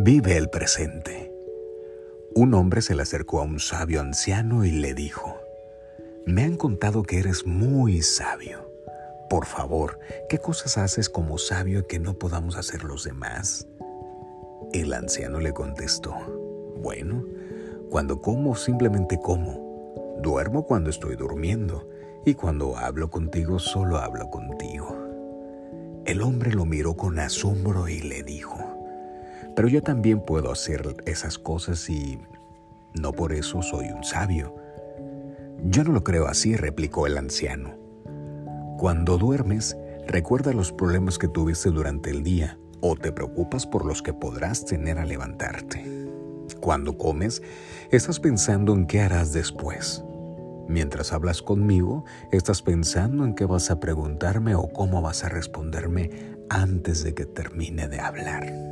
Vive el presente. Un hombre se le acercó a un sabio anciano y le dijo, Me han contado que eres muy sabio. Por favor, ¿qué cosas haces como sabio que no podamos hacer los demás? El anciano le contestó, Bueno, cuando como simplemente como. Duermo cuando estoy durmiendo y cuando hablo contigo solo hablo contigo. El hombre lo miró con asombro y le dijo, pero yo también puedo hacer esas cosas y no por eso soy un sabio. Yo no lo creo así, replicó el anciano. Cuando duermes, recuerda los problemas que tuviste durante el día o te preocupas por los que podrás tener al levantarte. Cuando comes, estás pensando en qué harás después. Mientras hablas conmigo, estás pensando en qué vas a preguntarme o cómo vas a responderme antes de que termine de hablar.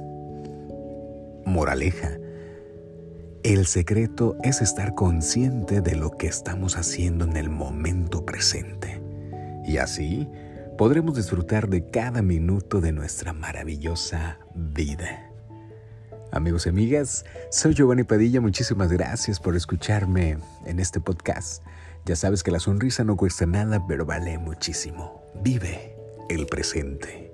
Moraleja. El secreto es estar consciente de lo que estamos haciendo en el momento presente. Y así podremos disfrutar de cada minuto de nuestra maravillosa vida. Amigos y amigas, soy Giovanni Padilla, muchísimas gracias por escucharme en este podcast. Ya sabes que la sonrisa no cuesta nada, pero vale muchísimo. Vive el presente.